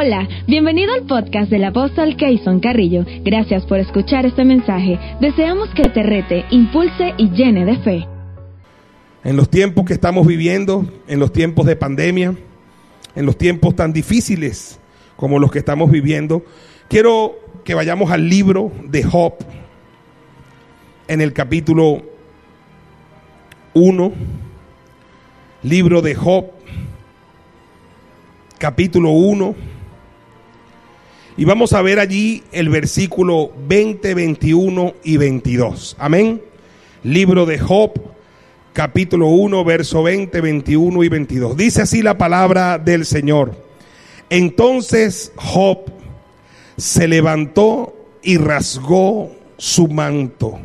Hola, bienvenido al podcast del apóstol Keyson Carrillo. Gracias por escuchar este mensaje. Deseamos que te rete, impulse y llene de fe. En los tiempos que estamos viviendo, en los tiempos de pandemia, en los tiempos tan difíciles como los que estamos viviendo, quiero que vayamos al libro de Job, en el capítulo 1, libro de Job, capítulo 1. Y vamos a ver allí el versículo 20, 21 y 22. Amén. Libro de Job, capítulo 1, verso 20, 21 y 22. Dice así la palabra del Señor. Entonces Job se levantó y rasgó su manto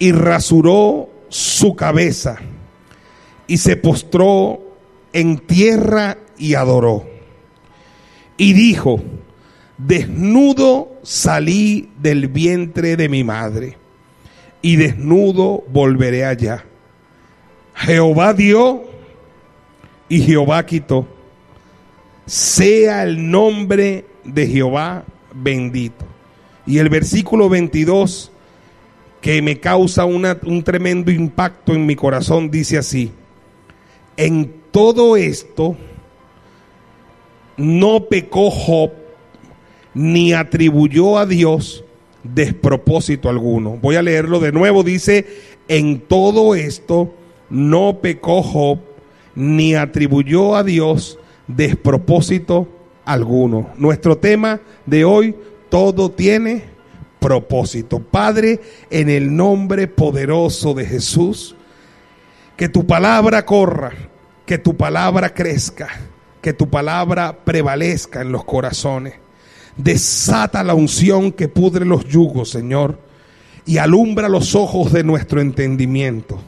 y rasuró su cabeza y se postró en tierra y adoró. Y dijo, desnudo salí del vientre de mi madre y desnudo volveré allá. Jehová dio y Jehová quitó. Sea el nombre de Jehová bendito. Y el versículo 22 que me causa un tremendo impacto en mi corazón dice así, en todo esto no pecó Job ni atribuyó a Dios despropósito alguno. Voy a leerlo de nuevo. Dice, en todo esto no pecó Job ni atribuyó a Dios despropósito alguno. Nuestro tema de hoy, todo tiene propósito. Padre, en el nombre poderoso de Jesús, que tu palabra corra, que tu palabra crezca, que tu palabra prevalezca en los corazones. Desata la unción que pudre los yugos, Señor, y alumbra los ojos de nuestro entendimiento.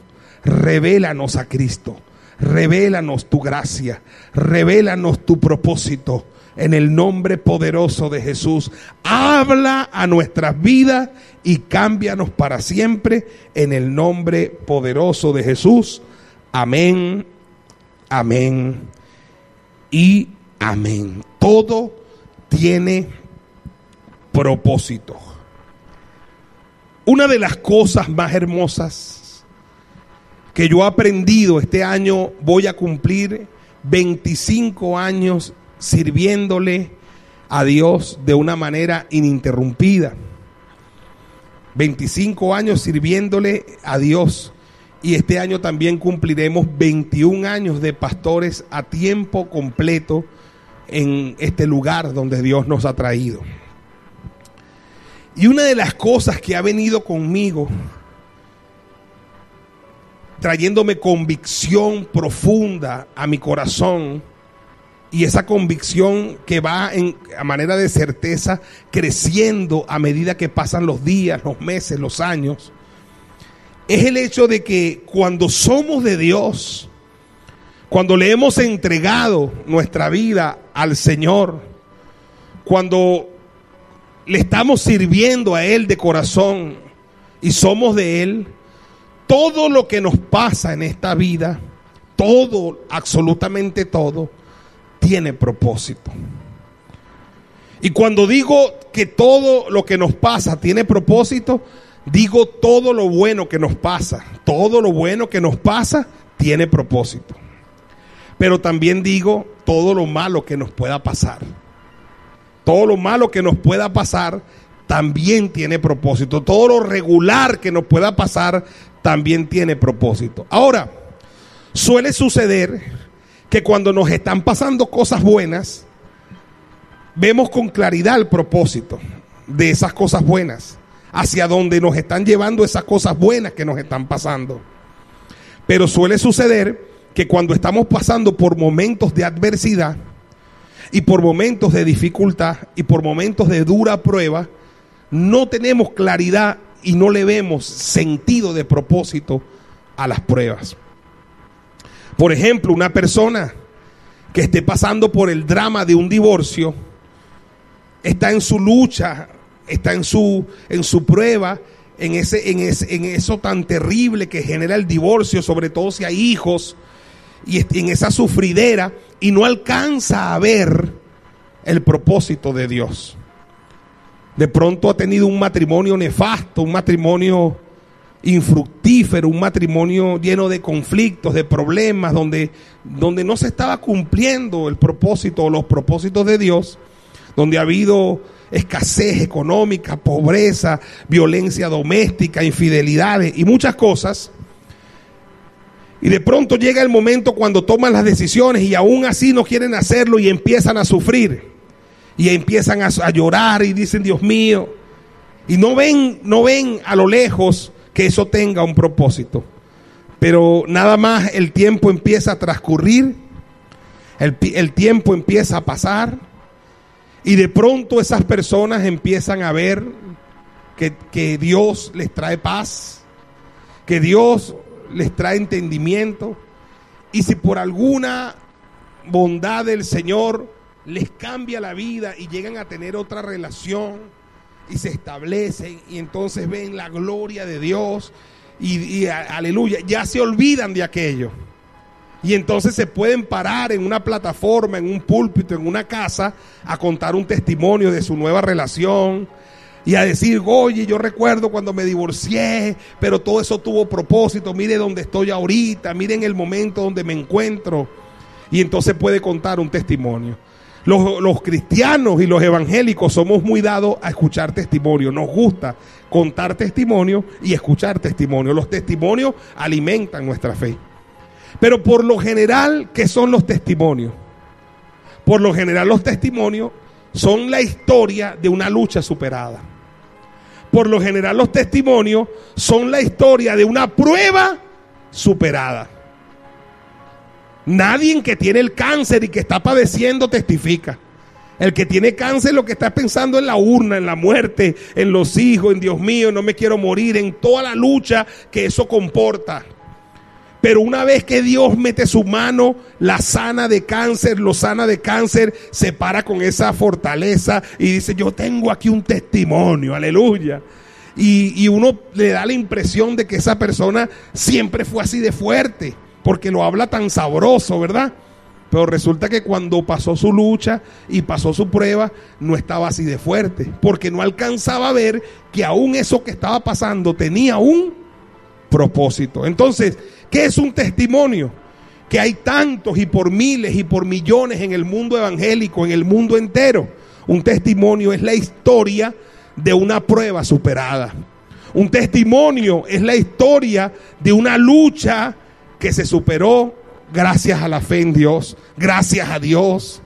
Revélanos a Cristo, revélanos tu gracia, revélanos tu propósito en el nombre poderoso de Jesús. Habla a nuestras vidas y cámbianos para siempre en el nombre poderoso de Jesús. Amén, amén y amén. Todo tiene propósito. Una de las cosas más hermosas que yo he aprendido este año, voy a cumplir 25 años sirviéndole a Dios de una manera ininterrumpida. 25 años sirviéndole a Dios. Y este año también cumpliremos 21 años de pastores a tiempo completo en este lugar donde Dios nos ha traído. Y una de las cosas que ha venido conmigo, trayéndome convicción profunda a mi corazón, y esa convicción que va en, a manera de certeza creciendo a medida que pasan los días, los meses, los años, es el hecho de que cuando somos de Dios, cuando le hemos entregado nuestra vida al Señor, cuando le estamos sirviendo a Él de corazón y somos de Él, todo lo que nos pasa en esta vida, todo, absolutamente todo, tiene propósito. Y cuando digo que todo lo que nos pasa tiene propósito, digo todo lo bueno que nos pasa. Todo lo bueno que nos pasa tiene propósito. Pero también digo todo lo malo que nos pueda pasar. Todo lo malo que nos pueda pasar también tiene propósito. Todo lo regular que nos pueda pasar también tiene propósito. Ahora, suele suceder que cuando nos están pasando cosas buenas, vemos con claridad el propósito de esas cosas buenas, hacia donde nos están llevando esas cosas buenas que nos están pasando. Pero suele suceder que cuando estamos pasando por momentos de adversidad y por momentos de dificultad y por momentos de dura prueba, no tenemos claridad y no le vemos sentido de propósito a las pruebas. Por ejemplo, una persona que esté pasando por el drama de un divorcio, está en su lucha, está en su, en su prueba, en, ese, en, en eso tan terrible que genera el divorcio, sobre todo si hay hijos, y en esa sufridera, y no alcanza a ver el propósito de Dios. De pronto ha tenido un matrimonio nefasto, un matrimonio infructífero, un matrimonio lleno de conflictos, de problemas, donde, donde no se estaba cumpliendo el propósito o los propósitos de Dios, donde ha habido escasez económica, pobreza, violencia doméstica, infidelidades y muchas cosas. Y de pronto llega el momento cuando toman las decisiones y aún así no quieren hacerlo y empiezan a sufrir. Y empiezan a, llorar y dicen, Dios mío. Y no ven, no ven a lo lejos que eso tenga un propósito. Pero nada más el tiempo empieza a transcurrir, el, el tiempo empieza a pasar y de pronto esas personas empiezan a ver que, que Dios les trae paz, que Dios les trae entendimiento. Y si por alguna bondad del Señor les cambia la vida y llegan a tener otra relación y se establecen y entonces ven la gloria de Dios y, aleluya, ya se olvidan de aquello. Y entonces se pueden parar en una plataforma, en un púlpito, en una casa, a contar un testimonio de su nueva relación y a decir, oye, yo recuerdo cuando me divorcié, pero todo eso tuvo propósito, mire dónde estoy ahorita, miren el momento donde me encuentro. Y entonces puede contar un testimonio. Los, los, cristianos y los evangélicos somos muy dados a escuchar testimonio. Nos gusta contar testimonio y escuchar testimonio. Los testimonios alimentan nuestra fe. Pero por lo general, ¿qué son los testimonios? Por lo general los testimonios son la historia de una lucha superada. Por lo general los testimonios son la historia de una prueba superada. Nadie que tiene el cáncer y que está padeciendo testifica. El que tiene cáncer lo que está pensando en la urna, en la muerte, en los hijos, en Dios mío, no me quiero morir, en toda la lucha que eso comporta. Pero una vez que Dios mete su mano, la sana de cáncer, lo sana de cáncer, se para con esa fortaleza y dice, yo tengo aquí un testimonio, aleluya. Y, y uno le da la impresión de que esa persona siempre fue así de fuerte porque lo habla tan sabroso, ¿verdad? Pero resulta que cuando pasó su lucha y pasó su prueba, no estaba así de fuerte, porque no alcanzaba a ver que aún eso que estaba pasando tenía un propósito. Entonces, ¿qué es un testimonio? Que hay tantos y por miles y por millones en el mundo evangélico, en el mundo entero. Un testimonio es la historia de una prueba superada. Un testimonio es la historia de una lucha que se superó gracias a la fe en Dios, gracias a Dios,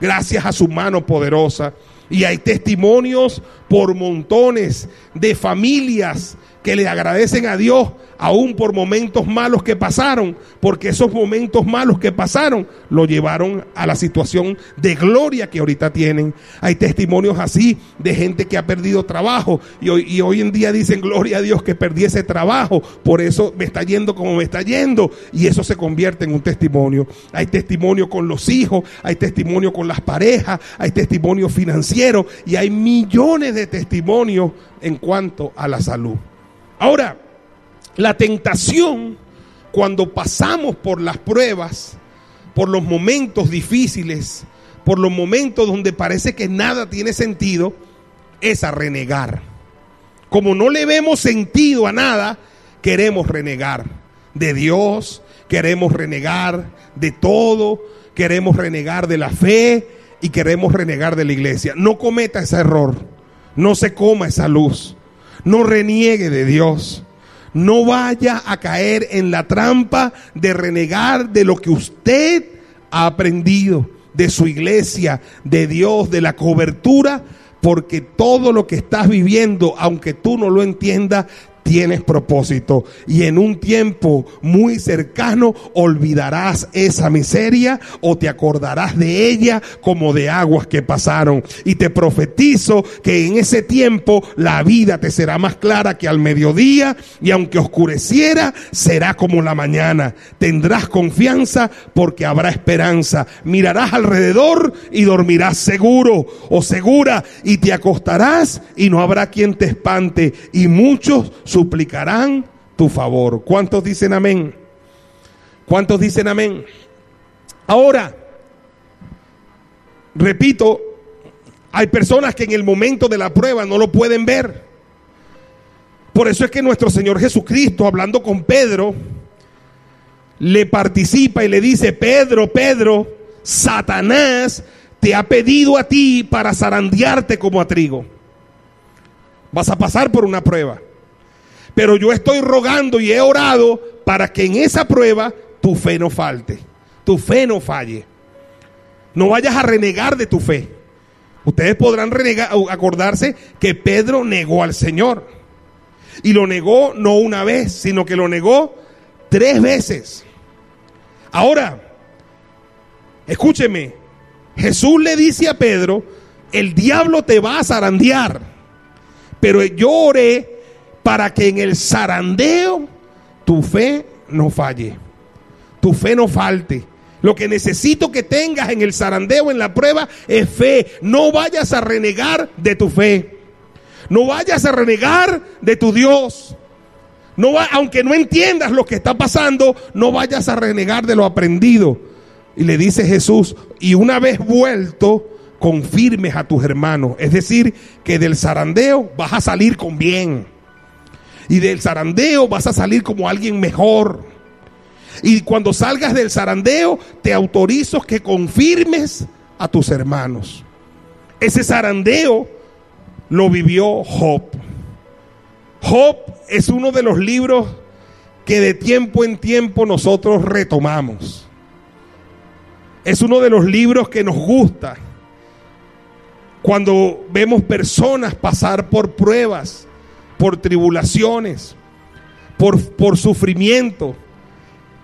gracias a su mano poderosa. Y hay testimonios por montones de familias que le agradecen a Dios aún por momentos malos que pasaron, porque esos momentos malos que pasaron lo llevaron a la situación de gloria que ahorita tienen. Hay testimonios así de gente que ha perdido trabajo y hoy, en día dicen, gloria a Dios que perdí ese trabajo, por eso me está yendo como me está yendo y eso se convierte en un testimonio. Hay testimonio con los hijos, hay testimonio con las parejas, hay testimonio financiero y hay millones de testimonios en cuanto a la salud. Ahora, la tentación, cuando pasamos por las pruebas, por los momentos difíciles, por los momentos donde parece que nada tiene sentido, es a renegar. Como no le vemos sentido a nada, queremos renegar de Dios, queremos renegar de todo, queremos renegar de la fe y queremos renegar de la iglesia. No cometa ese error, no se coma esa luz, no reniegue de Dios. No vaya a caer en la trampa de renegar de lo que usted ha aprendido, de su iglesia, de Dios, de la cobertura, porque todo lo que estás viviendo, aunque tú no lo entiendas, tienes propósito y en un tiempo muy cercano olvidarás esa miseria o te acordarás de ella como de aguas que pasaron. Y te profetizo que en ese tiempo la vida te será más clara que al mediodía y aunque oscureciera será como la mañana. Tendrás confianza porque habrá esperanza. Mirarás alrededor y dormirás seguro o segura y te acostarás y no habrá quien te espante y muchos suplicarán tu favor. ¿Cuántos dicen amén? ¿Cuántos dicen amén? Ahora, repito, Hay personas que en el momento de la prueba no lo pueden ver. Por eso es que nuestro Señor Jesucristo, hablando con Pedro, le participa y le dice, Pedro, Pedro, Satanás te ha pedido a ti para zarandearte como a trigo. Vas a pasar por una prueba. Pero yo estoy rogando y he orado para que en esa prueba tu fe no falte, tu fe no falle. No vayas a renegar de tu fe. Ustedes podrán renegar, acordarse que Pedro negó al Señor. Y lo negó no una vez, sino que lo negó tres veces. Ahora, escúcheme, Jesús le dice a Pedro, el diablo te va a zarandear, pero yo oré para que en el zarandeo tu fe no falle, tu fe no falte. Lo que necesito que tengas en el zarandeo, en la prueba, es fe. No vayas a renegar de tu fe. No vayas a renegar de tu Dios. No va, aunque no entiendas lo que está pasando, no vayas a renegar de lo aprendido. Y le dice Jesús, y una vez vuelto, confirmes a tus hermanos. Es decir, que del zarandeo vas a salir con bien. Y del zarandeo vas a salir como alguien mejor. Y cuando salgas del zarandeo, te autorizo que confirmes a tus hermanos. Ese zarandeo lo vivió Job. Job es uno de los libros que de tiempo en tiempo nosotros retomamos. Es uno de los libros que nos gusta. Cuando vemos personas pasar por pruebas, por tribulaciones, por, por sufrimiento,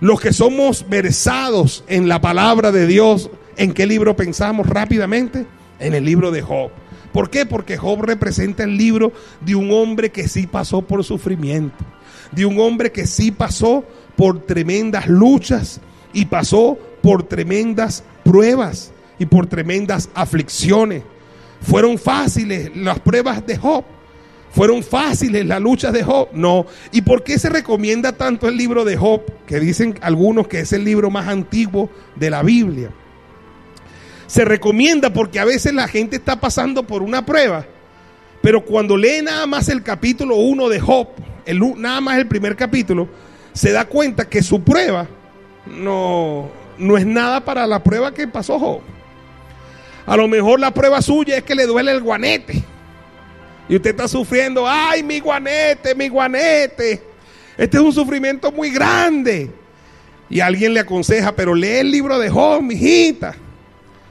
los que somos versados en la palabra de Dios, ¿en qué libro pensamos rápidamente? En el libro de Job. ¿Por qué? Porque Job representa el libro de un hombre que sí pasó por sufrimiento, de un hombre que sí pasó por tremendas luchas y pasó por tremendas pruebas y por tremendas aflicciones. ¿Fueron fáciles las pruebas de Job? ¿Fueron fáciles las luchas de Job? No. ¿Y por qué se recomienda tanto el libro de Job? Que dicen algunos que es el libro más antiguo de la Biblia. Se recomienda porque a veces la gente está pasando por una prueba, pero cuando lee nada más el capítulo 1 de Job, el, nada más el primer capítulo, se da cuenta que su prueba no, no es nada para la prueba que pasó Job. A lo mejor la prueba suya es que le duele el guanete y usted está sufriendo, ay, mi guanete, mi guanete. Este es un sufrimiento muy grande. Y alguien le aconseja, pero lee el libro de Job, mijita.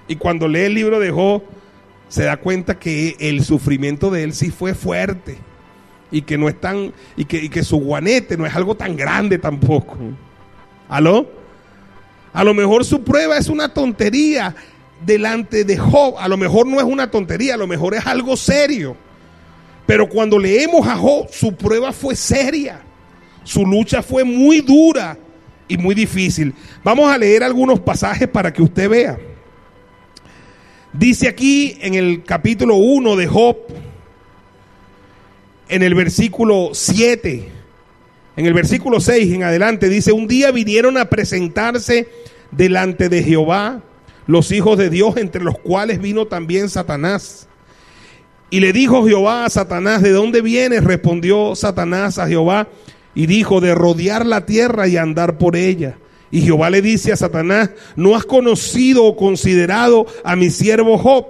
Y cuando lee el libro de Job, se da cuenta que el sufrimiento de él sí fue fuerte. Y que no es tan, y que, y que su guanete no es algo tan grande tampoco. ¿Aló? A lo mejor su prueba es una tontería delante de Job. A lo mejor no es una tontería, a lo mejor es algo serio. Pero cuando leemos a Job, su prueba fue seria. Su lucha fue muy dura y muy difícil. Vamos a leer algunos pasajes para que usted vea. Dice aquí en el capítulo 1 de Job, en el versículo 7, en el versículo 6 en adelante, dice, un día vinieron a presentarse delante de Jehová los hijos de Dios, entre los cuales vino también Satanás. Y le dijo Jehová a Satanás, ¿de dónde vienes? Respondió Satanás a Jehová y dijo, de rodear la tierra y andar por ella. Y Jehová le dice a Satanás, ¿no has conocido o considerado a mi siervo Job?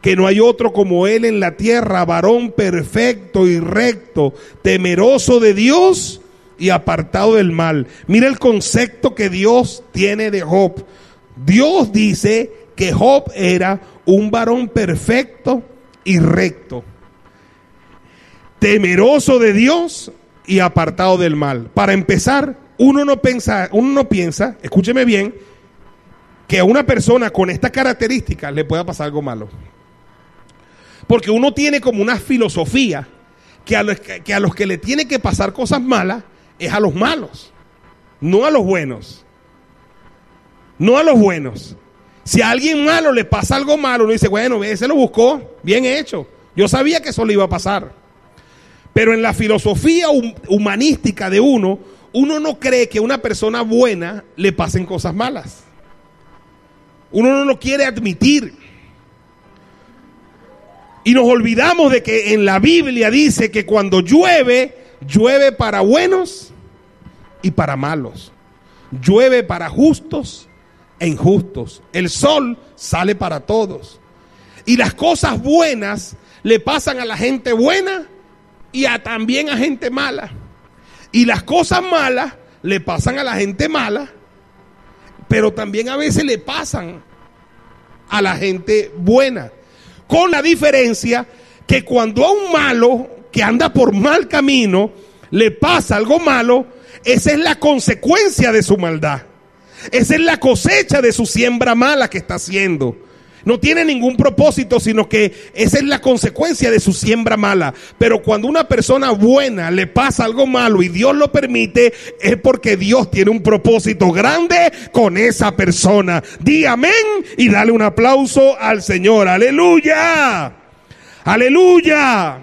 Que no hay otro como él en la tierra, varón perfecto y recto, temeroso de Dios y apartado del mal. Mira el concepto que Dios tiene de Job. Dios dice que Job era un varón perfecto y recto, temeroso de Dios y apartado del mal. Para empezar, uno no piensa, uno no piensa, escúcheme bien, que a una persona con estas características le pueda pasar algo malo. Porque uno tiene como una filosofía que a, los que a los que le tiene que pasar cosas malas es a los malos, no a los buenos. No a los buenos. Si a alguien malo le pasa algo malo, uno dice, bueno, ese lo buscó, bien hecho. Yo sabía que eso le iba a pasar. Pero en la filosofía humanística de uno, uno no cree que a una persona buena le pasen cosas malas. Uno no lo quiere admitir. Y nos olvidamos de que en la Biblia dice que cuando llueve, llueve para buenos y para malos. Llueve para justos injustos. El sol sale para todos. Y las cosas buenas le pasan a la gente buena y a, también a gente mala. Y las cosas malas le pasan a la gente mala, pero también a veces le pasan a la gente buena. Con la diferencia que cuando a un malo que anda por mal camino le pasa algo malo, esa es la consecuencia de su maldad. Esa es la cosecha de su siembra mala que está haciendo. No tiene ningún propósito, sino que esa es la consecuencia de su siembra mala. Pero cuando una persona buena le pasa algo malo y Dios lo permite, es porque Dios tiene un propósito grande con esa persona. Di amén y dale un aplauso al Señor. Aleluya. Aleluya.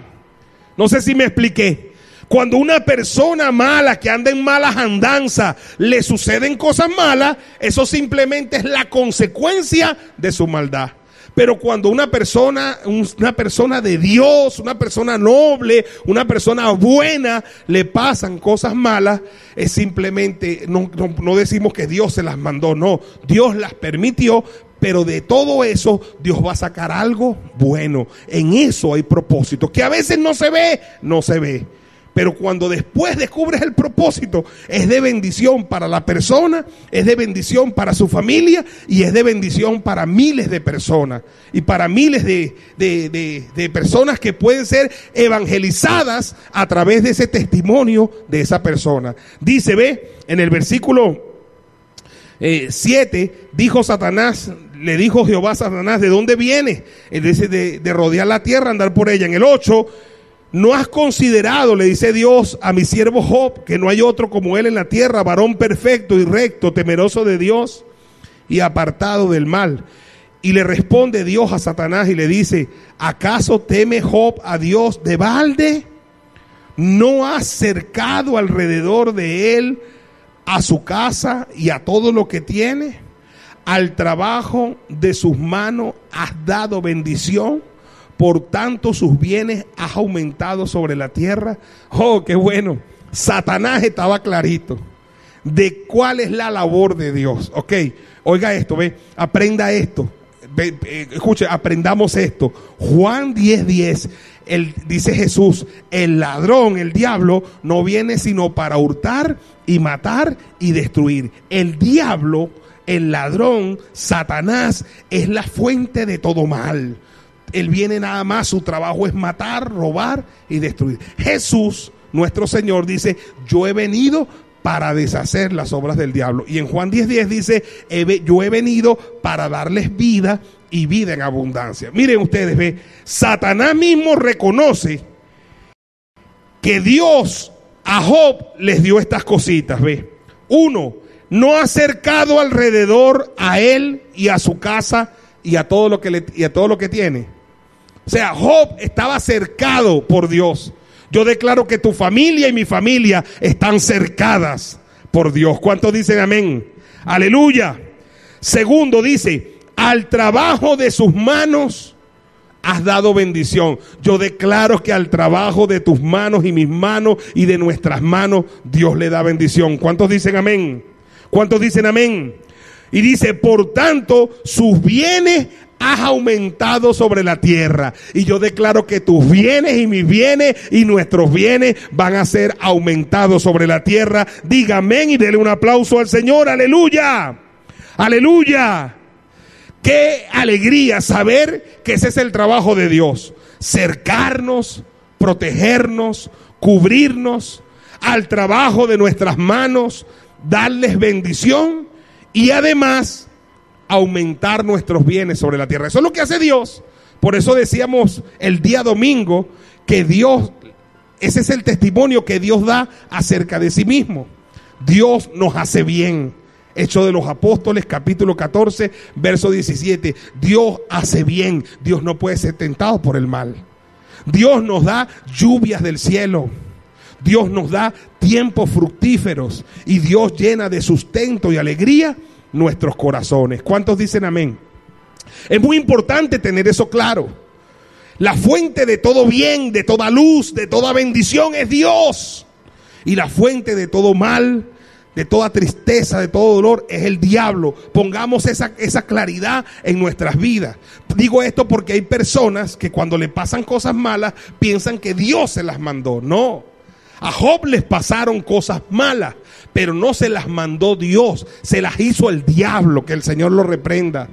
No sé si me expliqué. Cuando una persona mala que anda en malas andanzas le suceden cosas malas, eso simplemente es la consecuencia de su maldad. Pero cuando una persona, una persona de Dios, una persona noble, una persona buena, le pasan cosas malas, es simplemente, no, no decimos que Dios se las mandó, no, Dios las permitió, pero de todo eso Dios va a sacar algo bueno. En eso hay propósito, que a veces no se ve, no se ve. Pero cuando después descubres el propósito, es de bendición para la persona, es de bendición para su familia y es de bendición para miles de personas. Y para miles de, de, personas que pueden ser evangelizadas a través de ese testimonio de esa persona. Dice, ve, en el versículo 7, eh, dijo Satanás, le dijo Jehová a Satanás, ¿de dónde viene? Él dice, de, de rodear la tierra, andar por ella. En el 8 ¿No has considerado, le dice Dios a mi siervo Job, que no hay otro como él en la tierra, varón perfecto y recto, temeroso de Dios y apartado del mal? Y le responde Dios a Satanás y le dice, ¿acaso teme Job a Dios de balde? ¿No has cercado alrededor de él a su casa y a todo lo que tiene? Al trabajo de sus manos has dado bendición por tanto sus bienes has aumentado sobre la tierra. Oh, qué bueno. Satanás estaba clarito de cuál es la labor de Dios. Ok, oiga esto, ve, aprenda esto. escuche, aprendamos esto. Juan 10:10, 10, dice Jesús, el ladrón, el diablo, no viene sino para hurtar y matar y destruir. El diablo, el ladrón, Satanás, es la fuente de todo mal. Él viene nada más, su trabajo es matar, robar y destruir. Jesús, nuestro Señor, dice, yo he venido para deshacer las obras del diablo. Y en Juan 10:10 dice, yo he venido para darles vida y vida en abundancia. Miren ustedes, ve, Satanás mismo reconoce que Dios a Job les dio estas cositas, ve. Uno, no ha cercado alrededor a él y a su casa y a todo lo que, le, y a todo lo que tiene. O sea, Job estaba cercado por Dios. Yo declaro que tu familia y mi familia están cercadas por Dios. ¿Cuántos dicen amén? Aleluya. Segundo dice, al trabajo de sus manos has dado bendición. Yo declaro que al trabajo de tus manos y mis manos y de nuestras manos Dios le da bendición. ¿Cuántos dicen amén? ¿Cuántos dicen amén? Y dice, por tanto, sus bienes has aumentado sobre la tierra. Y yo declaro que tus bienes y mis bienes y nuestros bienes van a ser aumentados sobre la tierra. Diga amén y dele un aplauso al Señor. Aleluya. Aleluya. Qué alegría saber que ese es el trabajo de Dios. Cercarnos, protegernos, cubrirnos al trabajo de nuestras manos, darles bendición y además aumentar nuestros bienes sobre la tierra. Eso es lo que hace Dios. Por eso decíamos el día domingo que Dios, ese es el testimonio que Dios da acerca de sí mismo. Dios nos hace bien. Hecho de los Apóstoles, capítulo 14, verso 17. Dios hace bien. Dios no puede ser tentado por el mal. Dios nos da lluvias del cielo. Dios nos da tiempos fructíferos. Y Dios llena de sustento y alegría nuestros corazones. ¿Cuántos dicen amén? Es muy importante tener eso claro. La fuente de todo bien, de toda luz, de toda bendición es Dios. Y la fuente de todo mal, de toda tristeza, de todo dolor, es el diablo. Pongamos esa, esa claridad en nuestras vidas. Digo esto porque hay personas que cuando le pasan cosas malas piensan que Dios se las mandó. No. A Job les pasaron cosas malas, pero no se las mandó Dios, se las hizo el diablo, que el Señor lo reprenda.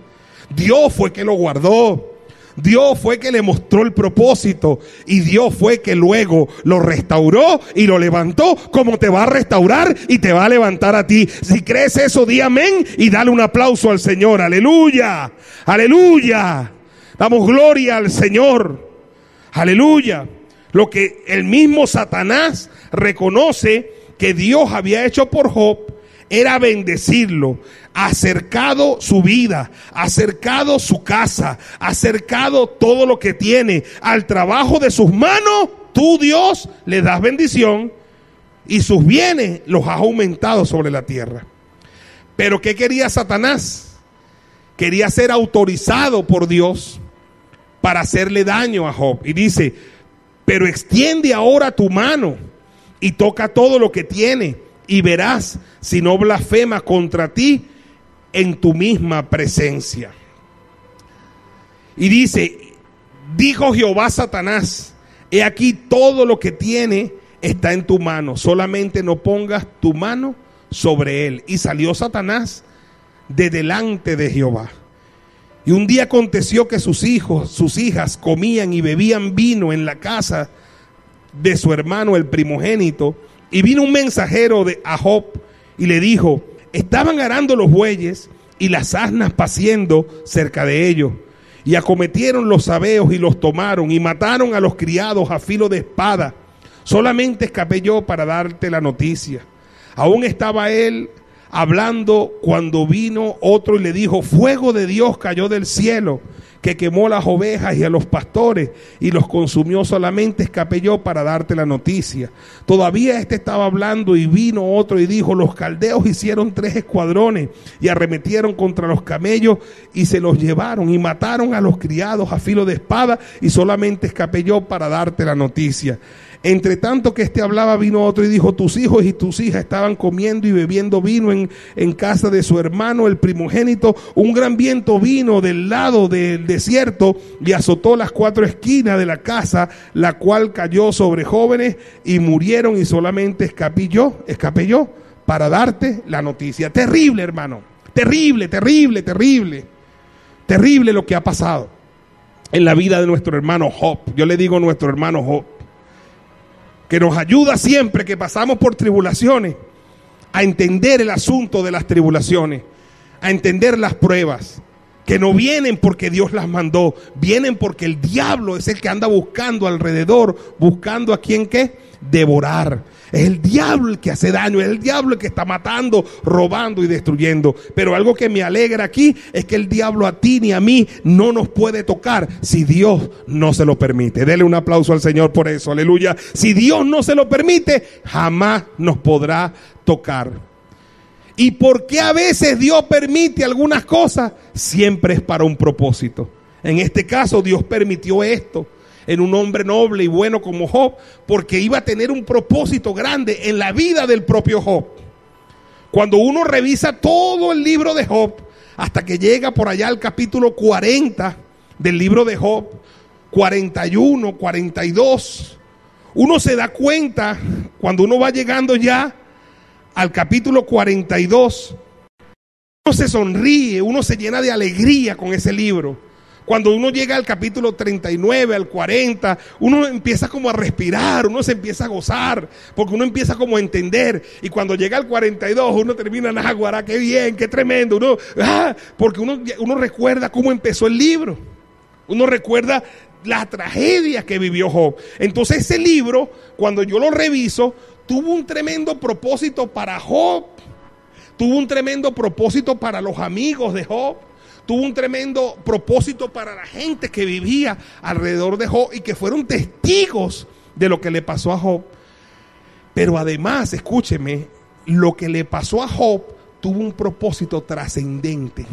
Dios fue que lo guardó. Dios fue que le mostró el propósito y Dios fue que luego lo restauró y lo levantó como te va a restaurar y te va a levantar a ti. Si crees eso, di amén y dale un aplauso al Señor. Aleluya, aleluya. Damos gloria al Señor. Aleluya. Lo que el mismo Satanás reconoce que Dios había hecho por Job era bendecirlo, acercado su vida, acercado su casa, acercado todo lo que tiene al trabajo de sus manos, tú Dios le das bendición y sus bienes los has aumentado sobre la tierra. Pero ¿qué quería Satanás? Quería ser autorizado por Dios para hacerle daño a Job. Y dice, pero extiende ahora tu mano y toca todo lo que tiene y verás si no blasfema contra ti en tu misma presencia. Y dice, dijo Jehová Satanás, he aquí todo lo que tiene está en tu mano, solamente no pongas tu mano sobre él. Y salió Satanás de delante de Jehová. Y un día aconteció que sus hijos, sus hijas comían y bebían vino en la casa de su hermano el primogénito. Y vino un mensajero de Job y le dijo, estaban arando los bueyes y las asnas paciendo cerca de ellos. Y acometieron los sabeos y los tomaron y mataron a los criados a filo de espada. Solamente escapé yo para darte la noticia. Aún estaba él hablando cuando vino otro y le dijo, fuego de Dios cayó del cielo que quemó las ovejas y a los pastores y los consumió solamente, escapé yo para darte la noticia. Todavía este estaba hablando y vino otro y dijo, los caldeos hicieron tres escuadrones y arremetieron contra los camellos y se los llevaron y mataron a los criados a filo de espada y solamente escapé yo para darte la noticia. Entre tanto que este hablaba, vino otro y dijo, tus hijos y tus hijas estaban comiendo y bebiendo vino en, en casa de su hermano, el primogénito. Un gran viento vino del lado del desierto y azotó las cuatro esquinas de la casa, la cual cayó sobre jóvenes y murieron y solamente escapé yo, escapé yo para darte la noticia. Terrible, hermano. Terrible, terrible, terrible. Terrible lo que ha pasado en la vida de nuestro hermano Job. Yo le digo nuestro hermano Job que nos ayuda siempre que pasamos por tribulaciones a entender el asunto de las tribulaciones, a entender las pruebas, que no vienen porque Dios las mandó, vienen porque el diablo es el que anda buscando alrededor, buscando a quien qué, devorar. Es el diablo el que hace daño, es el diablo el que está matando, robando y destruyendo. Pero algo que me alegra aquí es que el diablo a ti ni a mí no nos puede tocar si Dios no se lo permite. Dele un aplauso al Señor por eso, aleluya. Si Dios no se lo permite, jamás nos podrá tocar. ¿Y por qué a veces Dios permite algunas cosas? Siempre es para un propósito. En este caso Dios permitió esto en un hombre noble y bueno como Job, porque iba a tener un propósito grande en la vida del propio Job. Cuando uno revisa todo el libro de Job, hasta que llega por allá al capítulo 40 del libro de Job, 41, 42, uno se da cuenta cuando uno va llegando ya al capítulo 42, uno se sonríe, uno se llena de alegría con ese libro. Cuando uno llega al capítulo 39, al 40, uno empieza como a respirar, uno se empieza a gozar, porque uno empieza como a entender. Y cuando llega al 42, uno termina en Aguara, qué bien, qué tremendo. Uno, ah, porque uno recuerda cómo empezó el libro. Uno recuerda la tragedia que vivió Job. Entonces ese libro, cuando yo lo reviso, tuvo un tremendo propósito para Job. Tuvo un tremendo propósito para los amigos de Job tuvo un tremendo propósito para la gente que vivía alrededor de Job y que fueron testigos de lo que le pasó a Job. Pero además, escúcheme, lo que le pasó a Job tuvo un propósito trascendente.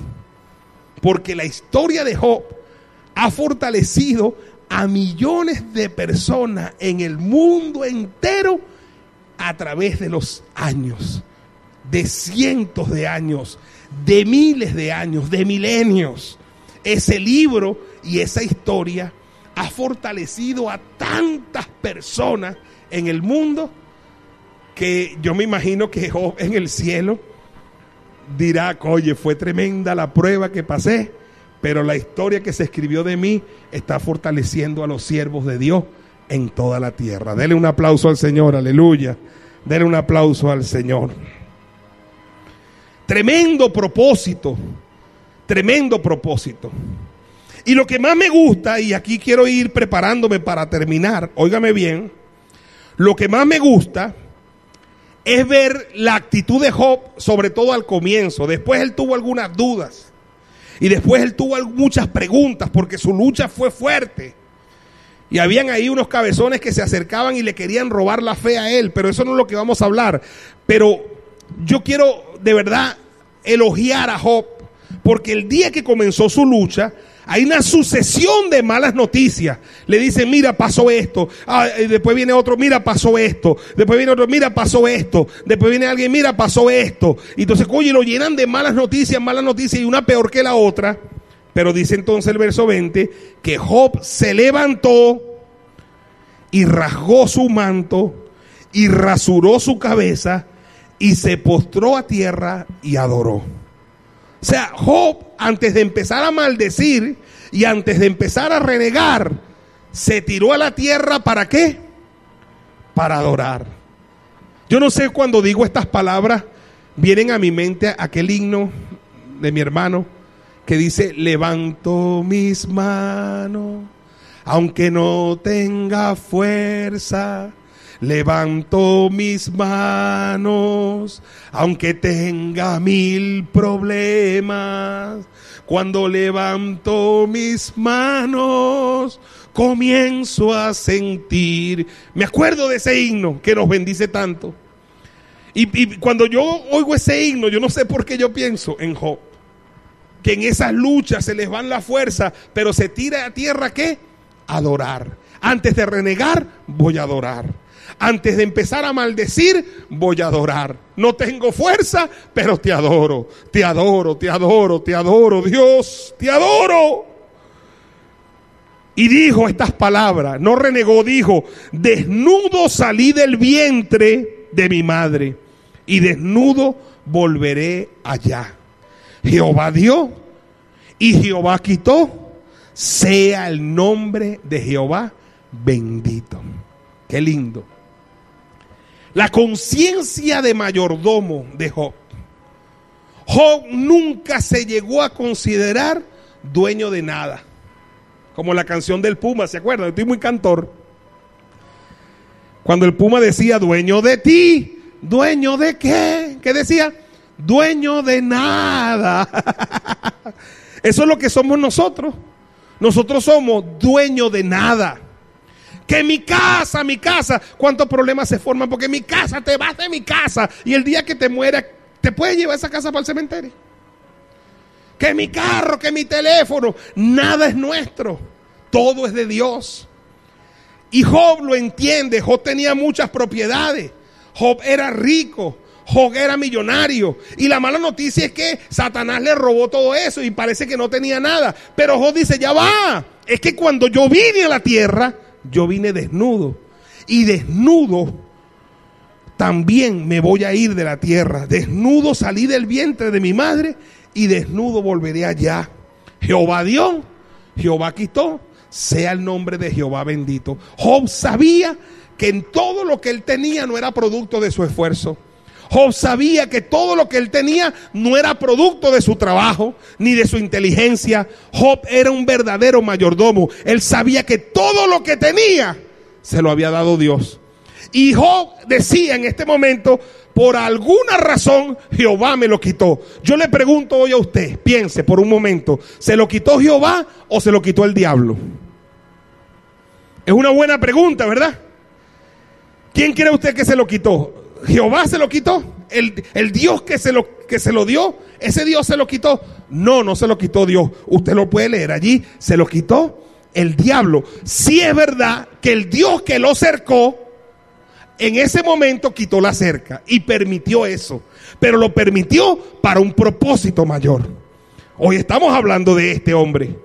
Porque la historia de Job ha fortalecido a millones de personas en el mundo entero a través de los años, de cientos de años, de miles de años, de milenios. Ese libro y esa historia ha fortalecido a tantas personas en el mundo que yo me imagino que Job en el cielo dirá, oye, fue tremenda la prueba que pasé, pero la historia que se escribió de mí está fortaleciendo a los siervos de Dios en toda la tierra. Dele un aplauso al Señor, aleluya. Dele un aplauso al Señor. Tremendo propósito, tremendo propósito. Y lo que más me gusta, y aquí quiero ir preparándome para terminar, óigame bien, lo que más me gusta es ver la actitud de Job, sobre todo al comienzo. Después él tuvo algunas dudas. Y después él tuvo muchas preguntas porque su lucha fue fuerte. Y habían ahí unos cabezones que se acercaban y le querían robar la fe a él. Pero eso no es lo que vamos a hablar. Pero yo quiero de verdad elogiar a Job. Porque el día que comenzó su lucha, hay una sucesión de malas noticias. Le dicen, mira, pasó esto. Ah, después viene otro, mira, pasó esto. Después viene otro, mira, pasó esto. Después viene alguien, mira, pasó esto. Y entonces, oye, lo llenan de malas noticias, malas noticias y una peor que la otra. Pero dice entonces el verso 20 que Job se levantó y rasgó su manto y rasuró su cabeza y se postró a tierra y adoró. O sea, Job, antes de empezar a maldecir y antes de empezar a renegar, se tiró a la tierra para qué? Para adorar. Yo no sé cuando digo estas palabras, vienen a mi mente aquel himno de mi hermano que dice, levanto mis manos, aunque no tenga fuerza Levanto mis manos, aunque tenga mil problemas. Cuando levanto mis manos, comienzo a sentir. Me acuerdo de ese himno que nos bendice tanto. Y, cuando yo oigo ese himno, yo no sé por qué yo pienso en Job. Que en esas luchas se les van la fuerza, pero se tira a tierra ¿qué? Adorar. Antes de renegar, voy a adorar. Antes de empezar a maldecir, voy a adorar. No tengo fuerza, pero te adoro, te adoro, te adoro, te adoro, Dios, te adoro. Y dijo estas palabras, no renegó, dijo, desnudo salí del vientre de mi madre y desnudo volveré allá. Jehová dio y Jehová quitó, sea el nombre de Jehová bendito. Qué lindo. La conciencia de mayordomo de Job. Job nunca se llegó a considerar dueño de nada. Como la canción del Puma, ¿se acuerdan? Estoy muy cantor. Cuando el Puma decía, dueño de ti, dueño de qué? ¿Qué decía? Dueño de nada. Eso es lo que somos nosotros. Nosotros somos dueños de nada. Que mi casa, mi casa, ¿cuántos problemas se forman? Porque mi casa, te vas de mi casa y el día que te muera, te puedes llevar esa casa para el cementerio. Que mi carro, que mi teléfono, nada es nuestro, todo es de Dios. Y Job lo entiende, Job tenía muchas propiedades, Job era rico, Job era millonario. Y la mala noticia es que Satanás le robó todo eso y parece que no tenía nada. Pero Job dice, ya va, es que cuando yo vine a la tierra, yo vine desnudo. Y desnudo también me voy a ir de la tierra. Desnudo salí del vientre de mi madre y desnudo volveré allá. Jehová dio, Jehová quitó, sea el nombre de Jehová bendito. Job sabía que en todo lo que él tenía no era producto de su esfuerzo. Job sabía que todo lo que él tenía no era producto de su trabajo ni de su inteligencia. Job era un verdadero mayordomo. Él sabía que todo lo que tenía se lo había dado Dios. Y Job decía en este momento, por alguna razón Jehová me lo quitó. Yo le pregunto hoy a usted, piense por un momento, ¿se lo quitó Jehová o se lo quitó el diablo? Es una buena pregunta, ¿verdad? ¿Quién cree usted que se lo quitó? Jehová se lo quitó. El, el, Dios que se, lo, que se lo dio, ese Dios se lo quitó. No, no se lo quitó Dios. Usted lo puede leer allí. Se lo quitó el diablo. Sí es verdad que el Dios que lo cercó, en ese momento quitó la cerca y permitió eso. Pero lo permitió para un propósito mayor. Hoy estamos hablando de este hombre,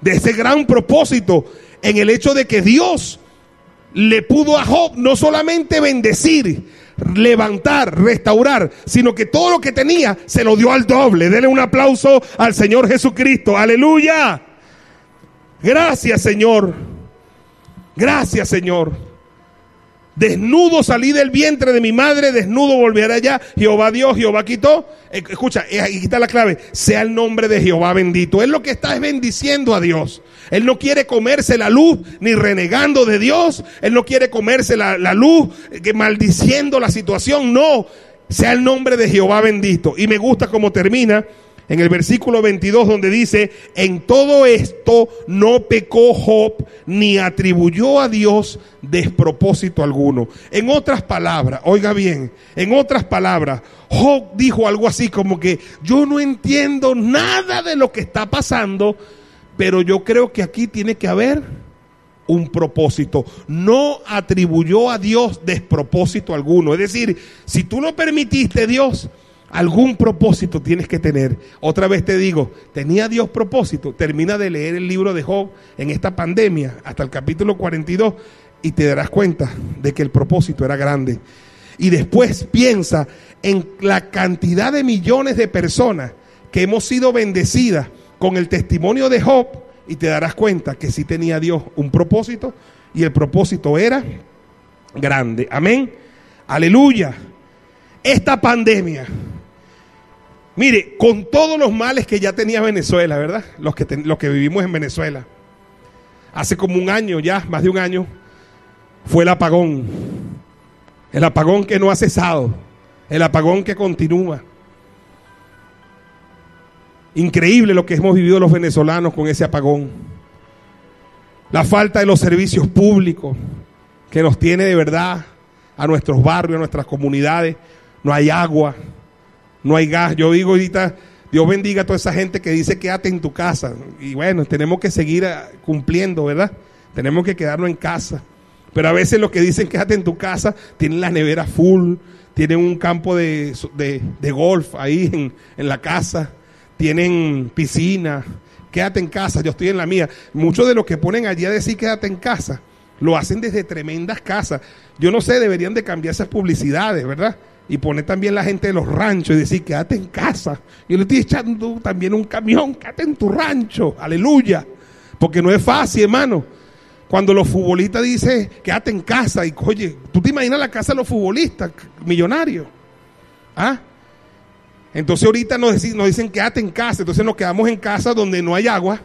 de ese gran propósito en el hecho de que Dios le pudo a Job no solamente bendecir, levantar, restaurar, sino que todo lo que tenía se lo dio al doble. Dele un aplauso al Señor Jesucristo. Aleluya. Gracias Señor. Gracias Señor. Desnudo salí del vientre de mi madre, desnudo volveré allá. Jehová Dios, Jehová quitó. Eh, escucha, eh, aquí está la clave. Sea el nombre de Jehová bendito. Él lo que está es bendiciendo a Dios. Él no quiere comerse la luz ni renegando de Dios. Él no quiere comerse la, la luz eh, que maldiciendo la situación. No. Sea el nombre de Jehová bendito. Y me gusta cómo termina en el versículo 22 donde dice, en todo esto no pecó Job ni atribuyó a Dios despropósito alguno. En otras palabras, oiga bien, en otras palabras, Job dijo algo así como que yo no entiendo nada de lo que está pasando, pero yo creo que aquí tiene que haber un propósito. No atribuyó a Dios despropósito alguno. Es decir, si tú lo permitiste, Dios, Algún propósito tienes que tener. Otra vez te digo, ¿tenía Dios propósito? Termina de leer el libro de Job en esta pandemia hasta el capítulo 42 y te darás cuenta de que el propósito era grande. Y después piensa en la cantidad de millones de personas que hemos sido bendecidas con el testimonio de Job y te darás cuenta que sí tenía Dios un propósito y el propósito era grande. Amén. Aleluya. Esta pandemia Mire, con todos los males que ya tenía Venezuela, ¿verdad? Los que, los que vivimos en Venezuela. Hace como un año ya, más de un año, fue el apagón. El apagón que no ha cesado. El apagón que continúa. Increíble lo que hemos vivido los venezolanos con ese apagón. La falta de los servicios públicos que nos tiene de verdad a nuestros barrios, a nuestras comunidades. No hay agua, no hay gas. Yo digo ahorita, Dios bendiga a toda esa gente que dice quédate en tu casa. Y bueno, tenemos que seguir ah, cumpliendo, ¿verdad? Tenemos que quedarnos en casa. Pero a veces los que dicen quédate en tu casa tienen la nevera full, tienen un campo de, golf ahí en, en, la casa, tienen piscina, quédate en casa, yo estoy en la mía. Muchos de los que ponen allí a decir quédate en casa, lo hacen desde tremendas casas. Yo no sé, deberían de cambiar esas publicidades, ¿verdad? Y poner también la gente de los ranchos y decir, quédate en casa. Y le estoy echando también un camión, quédate en tu rancho, aleluya. Porque no es fácil, hermano. Cuando los futbolistas dicen, quédate en casa, y oye, tú te imaginas la casa de los futbolistas, millonarios. ¿Ah? Entonces ahorita nos dicen, nos dicen quédate en casa, entonces nos quedamos en casa donde no hay agua,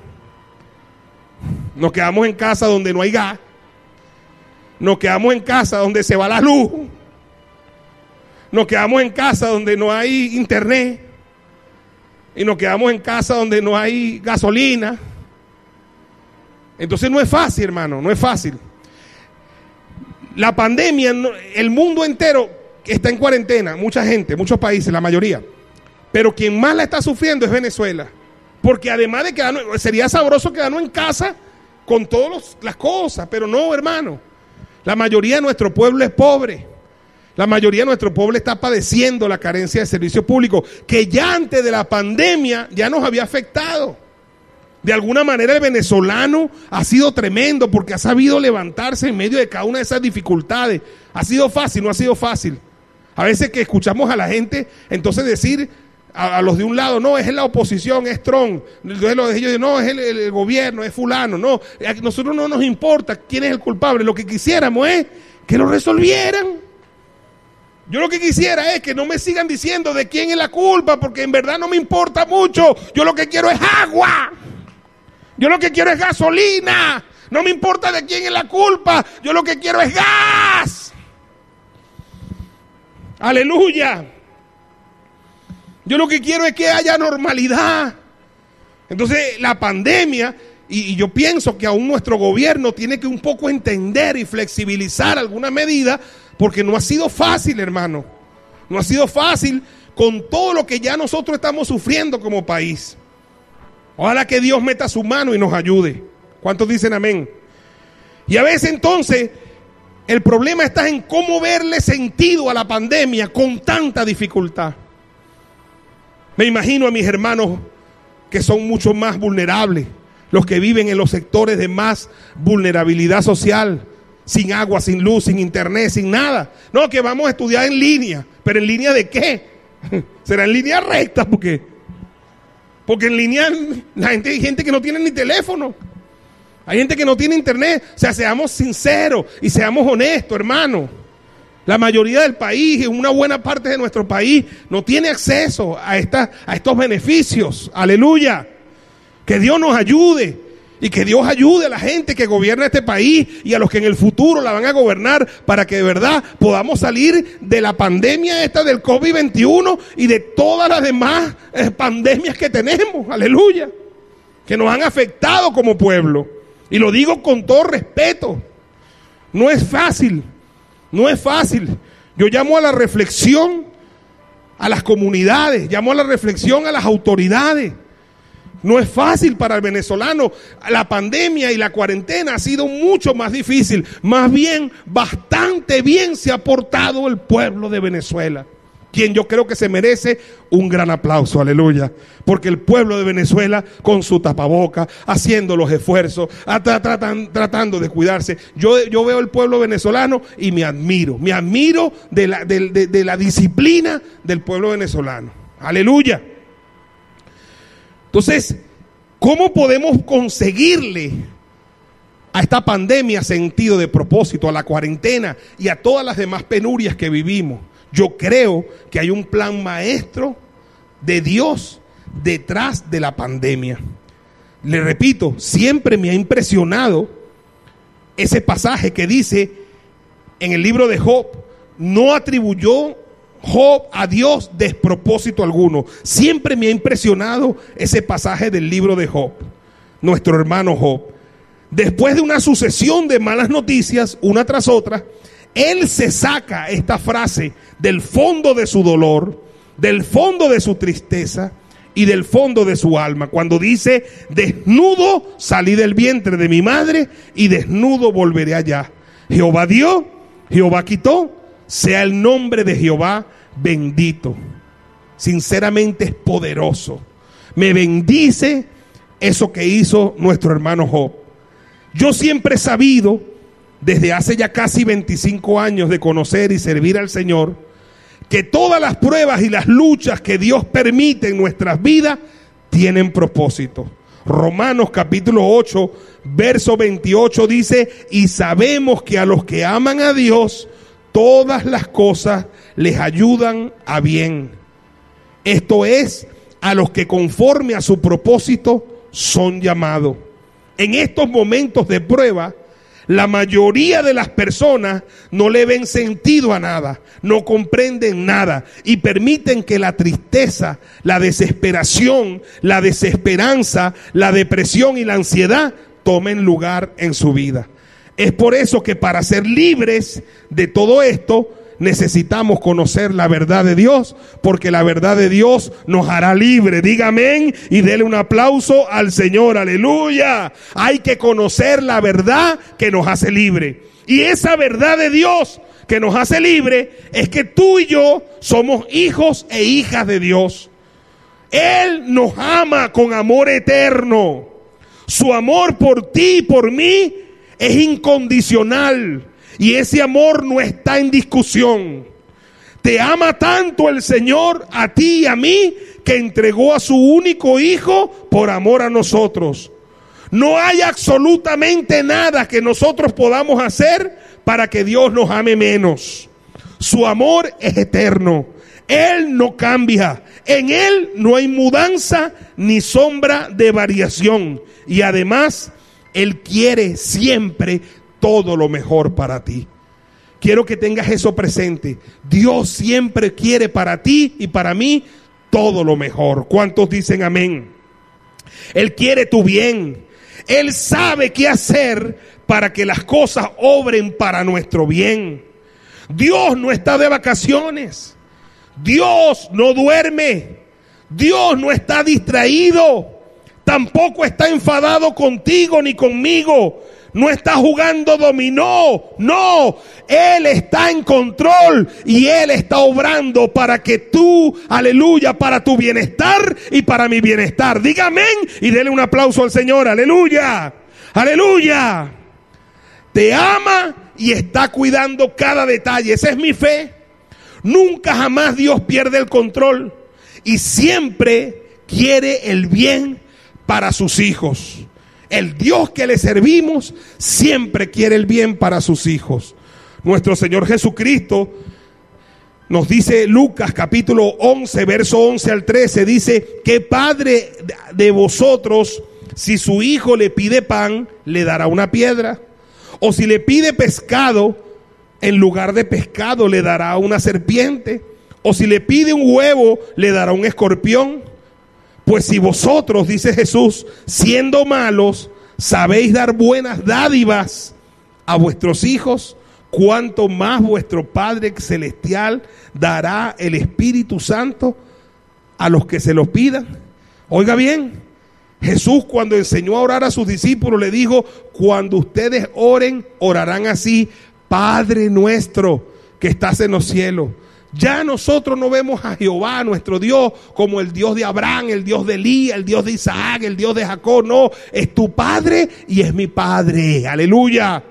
nos quedamos en casa donde no hay gas, nos quedamos en casa donde se va la luz, nos quedamos en casa donde no hay internet. Y nos quedamos en casa donde no hay gasolina. Entonces no es fácil, hermano, no es fácil. La pandemia, el mundo entero está en cuarentena, mucha gente, muchos países, la mayoría. Pero quien más la está sufriendo es Venezuela. Porque además de que sería sabroso quedarnos en casa con todas las cosas, pero no, hermano. La mayoría de nuestro pueblo es pobre. La mayoría de nuestro pueblo está padeciendo la carencia de servicios públicos, que ya antes de la pandemia ya nos había afectado. De alguna manera el venezolano ha sido tremendo porque ha sabido levantarse en medio de cada una de esas dificultades. Ha sido fácil, no ha sido fácil. A veces que escuchamos a la gente entonces decir a, los de un lado, no, es la oposición, es Trump. Entonces los de no, es el, el, gobierno, es fulano. No, a nosotros no nos importa quién es el culpable. Lo que quisiéramos es que lo resolvieran. Yo lo que quisiera es que no me sigan diciendo de quién es la culpa, porque en verdad no me importa mucho. Yo lo que quiero es agua. Yo lo que quiero es gasolina. No me importa de quién es la culpa. Yo lo que quiero es gas. Aleluya. Yo lo que quiero es que haya normalidad. Entonces la pandemia, y, yo pienso que aún nuestro gobierno tiene que un poco entender y flexibilizar alguna medida porque no ha sido fácil, hermano. No ha sido fácil con todo lo que ya nosotros estamos sufriendo como país. Ojalá que Dios meta su mano y nos ayude. ¿Cuántos dicen amén? Y a veces entonces el problema está en cómo verle sentido a la pandemia con tanta dificultad. Me imagino a mis hermanos que son mucho más vulnerables, los que viven en los sectores de más vulnerabilidad social, sin agua, sin luz, sin internet, sin nada. No, que vamos a estudiar en línea, pero en línea de qué? Será en línea recta, porque porque en línea la gente hay gente que no tiene ni teléfono. Hay gente que no tiene internet. O sea, seamos sinceros y seamos honestos, hermano. La mayoría del país, una buena parte de nuestro país, no tiene acceso a, a estos beneficios. Aleluya. Que Dios nos ayude. Y que Dios ayude a la gente que gobierna este país y a los que en el futuro la van a gobernar para que de verdad podamos salir de la pandemia esta del COVID-21 y de todas las demás eh, pandemias que tenemos. Aleluya. Que nos han afectado como pueblo. Y lo digo con todo respeto. No es fácil. No es fácil. Yo llamo a la reflexión a las comunidades, llamo a la reflexión a las autoridades. No es fácil para el venezolano. La pandemia y la cuarentena ha sido mucho más difícil. Más bien, bastante bien se ha portado el pueblo de Venezuela. Quien yo creo que se merece un gran aplauso, aleluya. Porque el pueblo de Venezuela, con su tapaboca, haciendo los esfuerzos, tratando de cuidarse. Yo, yo veo el pueblo venezolano y me admiro. Me admiro de la, de la disciplina del pueblo venezolano. Aleluya. Entonces, ¿cómo podemos conseguirle a esta pandemia sentido de propósito, a la cuarentena y a todas las demás penurias que vivimos? Yo creo que hay un plan maestro de Dios detrás de la pandemia. Le repito, siempre me ha impresionado ese pasaje que dice en el libro de Job, no atribuyó Job a Dios despropósito alguno. Siempre me ha impresionado ese pasaje del libro de Job, nuestro hermano Job. Después de una sucesión de malas noticias, una tras otra, él se saca esta frase del fondo de su dolor, del fondo de su tristeza y del fondo de su alma, cuando dice, desnudo salí del vientre de mi madre y desnudo volveré allá. Jehová dio, Jehová quitó, sea el nombre de Jehová bendito. Sinceramente es poderoso. Me bendice eso que hizo nuestro hermano Job. Yo siempre he sabido, desde hace ya casi 25 años de conocer y servir al Señor, que todas las pruebas y las luchas que Dios permite en nuestras vidas tienen propósito. Romanos capítulo 8, verso 28 dice, y sabemos que a los que aman a Dios, todas las cosas les ayudan a bien. Esto es, a los que conforme a su propósito son llamados. En estos momentos de prueba, la mayoría de las personas no le ven sentido a nada, no comprenden nada y permiten que la tristeza, la desesperación, la desesperanza, la depresión y la ansiedad tomen lugar en su vida. Es por eso que para ser libres de todo esto, necesitamos conocer la verdad de Dios, porque la verdad de Dios nos hará libre. Diga amén y dele un aplauso al Señor. Aleluya. Hay que conocer la verdad que nos hace libre. Y esa verdad de Dios que nos hace libre es que tú y yo somos hijos e hijas de Dios. Él nos ama con amor eterno. Su amor por ti y por mí es incondicional y ese amor no está en discusión. Te ama tanto el Señor a ti y a mí que entregó a su único hijo por amor a nosotros. No hay absolutamente nada que nosotros podamos hacer para que Dios nos ame menos. Su amor es eterno. Él no cambia. En Él no hay mudanza ni sombra de variación. Y además él quiere siempre todo lo mejor para ti. Quiero que tengas eso presente. Dios siempre quiere para ti y para mí todo lo mejor. ¿Cuántos dicen amén? Él quiere tu bien. Él sabe qué hacer para que las cosas obren para nuestro bien. Dios no está de vacaciones. Dios no duerme. Dios no está distraído Tampoco está enfadado contigo ni conmigo. No está jugando dominó. No, Él está en control y Él está obrando para que tú, aleluya, para tu bienestar y para mi bienestar. Diga amén y dele un aplauso al Señor. Aleluya. Aleluya. Te ama y está cuidando cada detalle. Esa es mi fe. Nunca jamás Dios pierde el control y siempre quiere el bien para sus hijos. El Dios que le servimos siempre quiere el bien para sus hijos. Nuestro Señor Jesucristo nos dice Lucas capítulo 11, verso 11 al 13, dice, que padre de vosotros, si su hijo le pide pan, le dará una piedra? O si le pide pescado, en lugar de pescado le dará una serpiente. O si le pide un huevo, le dará un escorpión. Pues si vosotros, dice Jesús, siendo malos, sabéis dar buenas dádivas a vuestros hijos, cuanto más vuestro Padre Celestial dará el Espíritu Santo a los que se lo pidan. Oiga bien, Jesús cuando enseñó a orar a sus discípulos le dijo, cuando ustedes oren, orarán así, Padre nuestro que estás en los cielos ya nosotros no vemos a Jehová, nuestro Dios, como el Dios de Abraham, el Dios de Elías, el Dios de Isaac, el Dios de Jacob. No, es tu Padre y es mi Padre. Aleluya.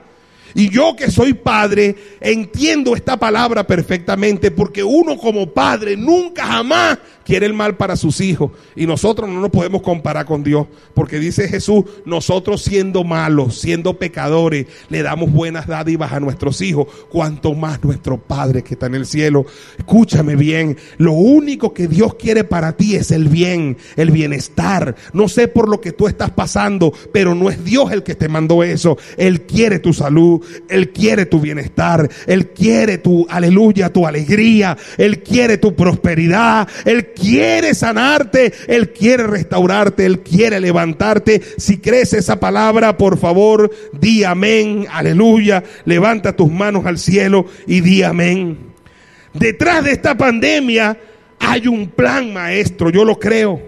Y yo que soy padre, entiendo esta palabra perfectamente, porque uno como padre nunca jamás quiere el mal para sus hijos. Y nosotros no nos podemos comparar con Dios, porque dice Jesús, nosotros siendo malos, siendo pecadores, le damos buenas dádivas a nuestros hijos, cuanto más nuestro Padre que está en el cielo. Escúchame bien, lo único que Dios quiere para ti es el bien, el bienestar. No sé por lo que tú estás pasando, pero no es Dios el que te mandó eso. Él quiere tu salud, Él quiere tu bienestar, Él quiere tu aleluya, tu alegría, Él quiere tu prosperidad, Él quiere sanarte, Él quiere restaurarte, Él quiere levantarte. Si crees esa palabra, por favor, di amén, aleluya. Levanta tus manos al cielo y di amén. Detrás de esta pandemia hay un plan maestro, yo lo creo.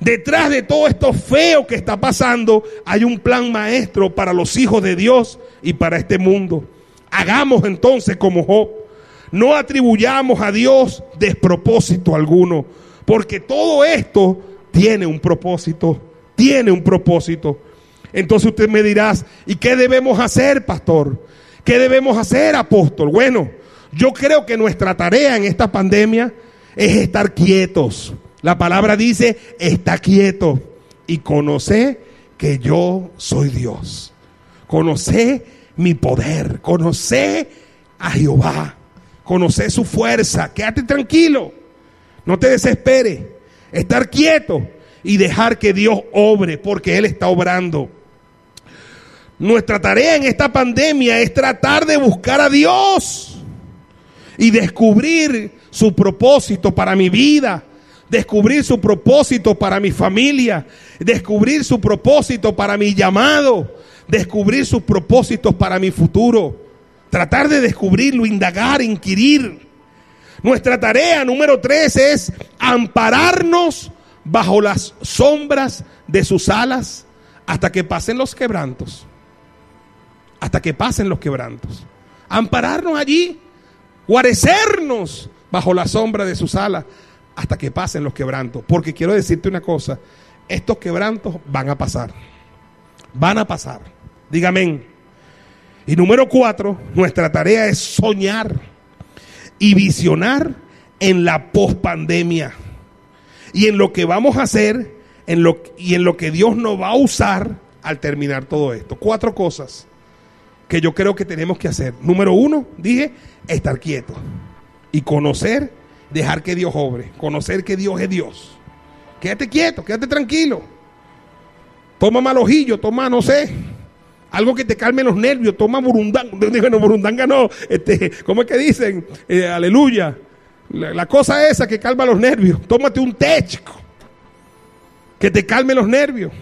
Detrás de todo esto feo que está pasando, hay un plan maestro para los hijos de Dios y para este mundo. Hagamos entonces como Job. No atribuyamos a Dios despropósito alguno porque todo esto tiene un propósito, tiene un propósito. Entonces usted me dirá, ¿y qué debemos hacer, pastor? ¿Qué debemos hacer, apóstol? Bueno, yo creo que nuestra tarea en esta pandemia es estar quietos. La palabra dice, está quieto y conoce que yo soy Dios. Conoce mi poder, conoce a Jehová, conoce su fuerza, quédate tranquilo. No te desesperes. Estar quieto y dejar que Dios obre porque Él está obrando. Nuestra tarea en esta pandemia es tratar de buscar a Dios y descubrir su propósito para mi vida, descubrir su propósito para mi familia, descubrir su propósito para mi llamado, descubrir sus propósitos para mi futuro. Tratar de descubrirlo, indagar, inquirir. Nuestra tarea número tres es ampararnos bajo las sombras de sus alas hasta que pasen los quebrantos. Hasta que pasen los quebrantos. Ampararnos allí, guarecernos bajo la sombra de sus alas hasta que pasen los quebrantos. Porque quiero decirte una cosa, estos quebrantos van a pasar. Van a pasar. Dígame. Y número cuatro, nuestra tarea es soñar y visionar en la pospandemia y en lo que vamos a hacer en lo, y en lo que Dios nos va a usar al terminar todo esto. Cuatro cosas que yo creo que tenemos que hacer. Número uno, dije, estar quieto y conocer, dejar que Dios obre, conocer que Dios es Dios. Quédate quieto, quédate tranquilo. Toma mal ojillo, toma, no sé, algo que te calme los nervios, toma burundanga, no, burundanga no, este, ¿cómo es que dicen? Eh, aleluya. La, cosa esa que calma los nervios, tómate un té, que te calme los nervios.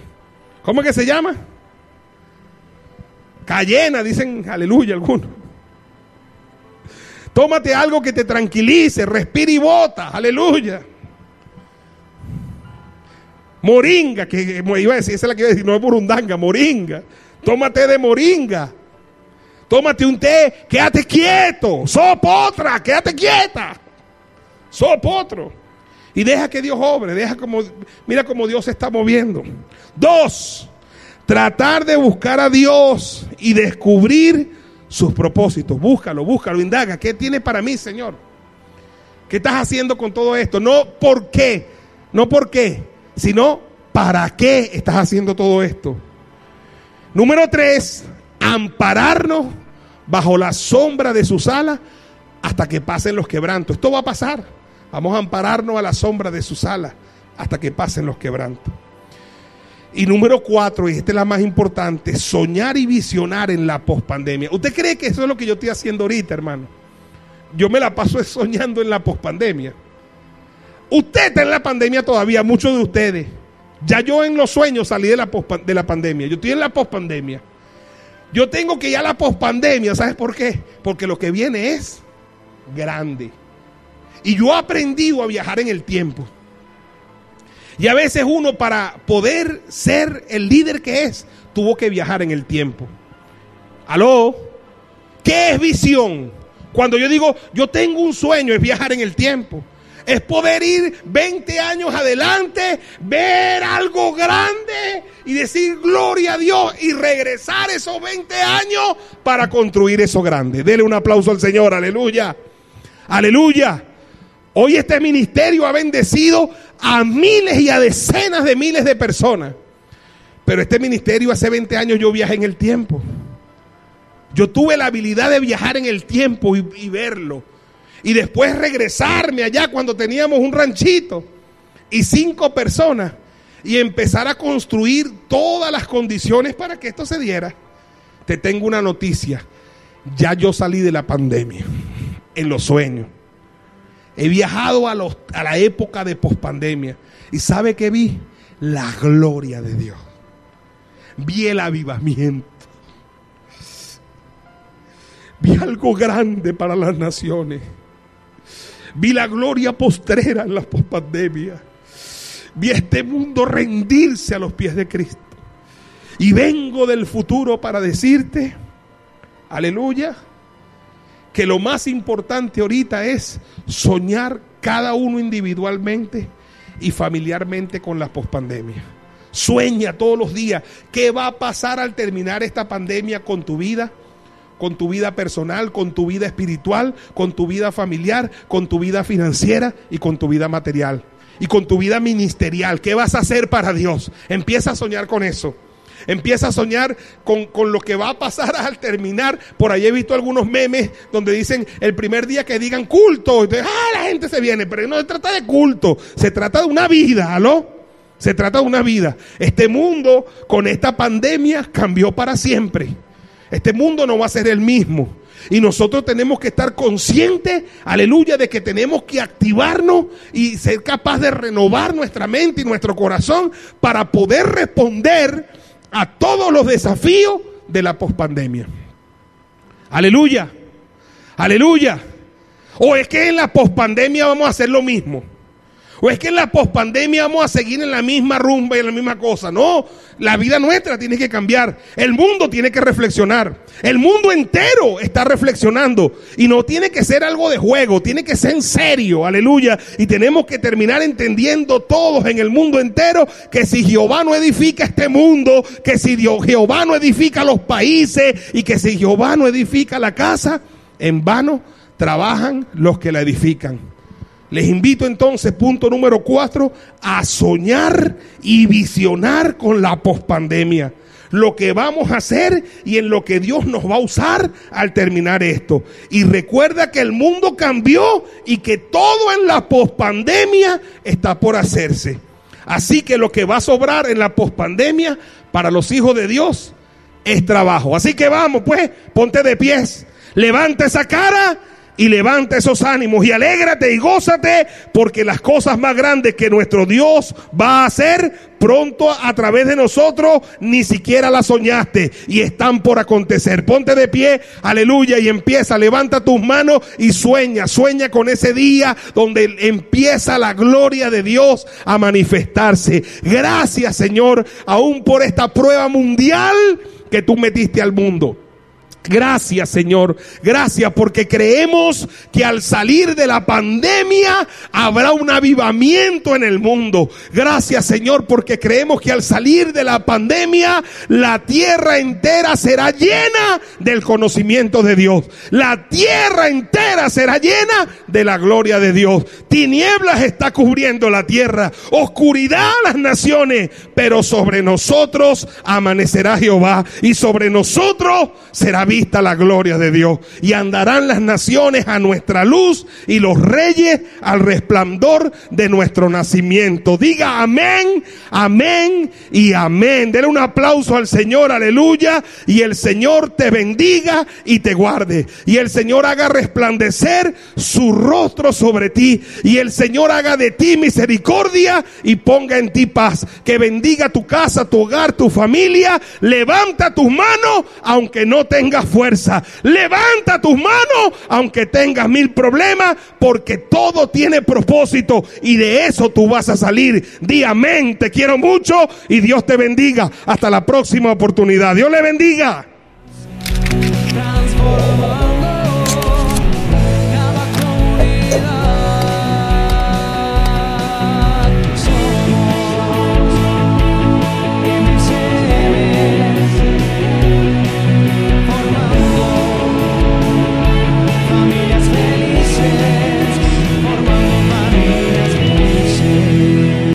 ¿Cómo es que se llama? Cayena, dicen aleluya algunos. Tómate algo que te tranquilice, respira y bota, aleluya. Moringa, que iba a decir, esa es la que iba a decir, no es burundanga, moringa. Tómate de moringa. Tómate un té, quédate quieto. Sopotra, quédate quieta. Sopotro. Y deja que Dios obre, deja como, mira cómo Dios se está moviendo. Dos, tratar de buscar a Dios y descubrir sus propósitos. Búscalo, búscalo, indaga. ¿Qué tiene para mí, Señor? ¿Qué estás haciendo con todo esto? No por qué, no por qué, sino para qué estás haciendo todo esto. Número tres, ampararnos bajo la sombra de sus alas hasta que pasen los quebrantos. Esto va a pasar. Vamos a ampararnos a la sombra de sus alas hasta que pasen los quebrantos. Y número cuatro, y esta es la más importante, soñar y visionar en la pospandemia. ¿Usted cree que eso es lo que yo estoy haciendo ahorita, hermano? Yo me la paso soñando en la pospandemia. Usted está en la pandemia todavía, muchos de ustedes. Ya yo en los sueños salí de la, de la pandemia. Yo estoy en la pospandemia. Yo tengo que ir a la pospandemia. ¿Sabes por qué? Porque lo que viene es grande. Y yo he aprendido a viajar en el tiempo. Y a veces uno para poder ser el líder que es, tuvo que viajar en el tiempo. ¿Aló? ¿Qué es visión? Cuando yo digo, yo tengo un sueño, es viajar en el tiempo. Es poder ir 20 años adelante, ver algo grande y decir gloria a Dios y regresar esos 20 años para construir eso grande. Dele un aplauso al Señor, aleluya. Aleluya. Hoy este ministerio ha bendecido a miles y a decenas de miles de personas. Pero este ministerio hace 20 años yo viajé en el tiempo. Yo tuve la habilidad de viajar en el tiempo y, verlo. Y después regresarme allá cuando teníamos un ranchito y cinco personas y empezar a construir todas las condiciones para que esto se diera. Te tengo una noticia. Ya yo salí de la pandemia en los sueños. He viajado a, la época de pospandemia. ¿Y sabe que vi? La gloria de Dios. Vi el avivamiento. Vi algo grande para las naciones. Vi la gloria postrera en la pospandemia. Vi este mundo rendirse a los pies de Cristo. Y vengo del futuro para decirte, aleluya, que lo más importante ahorita es soñar cada uno individualmente y familiarmente con la pospandemia. Sueña todos los días qué va a pasar al terminar esta pandemia con tu vida, con tu vida personal, con tu vida espiritual, con tu vida familiar, con tu vida financiera y con tu vida material. Y con tu vida ministerial. ¿Qué vas a hacer para Dios? Empieza a soñar con eso. Empieza a soñar con, lo que va a pasar al terminar. Por ahí he visto algunos memes donde dicen el primer día que digan culto. Entonces, ah, la gente se viene. Pero no se trata de culto. Se trata de una vida, ¿aló? Se trata de una vida. Este mundo con esta pandemia cambió para siempre. Este mundo no va a ser el mismo. Y nosotros tenemos que estar conscientes, aleluya, de que tenemos que activarnos y ser capaz de renovar nuestra mente y nuestro corazón para poder responder a todos los desafíos de la pospandemia. Aleluya. Aleluya. O es que en la pospandemia vamos a hacer lo mismo. O es que en la pospandemia vamos a seguir en la misma rumba y en la misma cosa. No, la vida nuestra tiene que cambiar. El mundo tiene que reflexionar. El mundo entero está reflexionando. Y no tiene que ser algo de juego, tiene que ser en serio. Aleluya. Y tenemos que terminar entendiendo todos en el mundo entero que si Jehová no edifica este mundo, que si Jehová no edifica los países y que si Jehová no edifica la casa, en vano trabajan los que la edifican. Les invito entonces, punto número cuatro, a soñar y visionar con la pospandemia. Lo que vamos a hacer y en lo que Dios nos va a usar al terminar esto. Y recuerda que el mundo cambió y que todo en la pospandemia está por hacerse. Así que lo que va a sobrar en la pospandemia para los hijos de Dios es trabajo. Así que vamos, pues, ponte de pies, levanta esa cara y levanta esos ánimos y alégrate y gózate porque las cosas más grandes que nuestro Dios va a hacer pronto a través de nosotros ni siquiera las soñaste y están por acontecer. Ponte de pie, aleluya, y empieza, levanta tus manos y sueña, sueña con ese día donde empieza la gloria de Dios a manifestarse. Gracias Señor, aún por esta prueba mundial que tú metiste al mundo. Gracias Señor, gracias porque creemos que al salir de la pandemia habrá un avivamiento en el mundo. Gracias Señor porque creemos que al salir de la pandemia la tierra entera será llena del conocimiento de Dios. La tierra entera será llena de la gloria de Dios. Tinieblas está cubriendo la tierra, oscuridad las naciones, pero sobre nosotros amanecerá Jehová y sobre nosotros será vista la gloria de Dios. Y andarán las naciones a nuestra luz y los reyes al resplandor de nuestro nacimiento. Diga amén, amén y amén. Denle un aplauso al Señor, aleluya. Y el Señor te bendiga y te guarde. Y el Señor haga resplandecer su rostro sobre ti. Y el Señor haga de ti misericordia y ponga en ti paz. Que bendiga tu casa, tu hogar, tu familia. Levanta tus manos aunque no fuerza. Levanta tus manos aunque tengas mil problemas porque todo tiene propósito y de eso tú vas a salir. Di amén, te quiero mucho y Dios te bendiga. Hasta la próxima oportunidad. Dios le bendiga.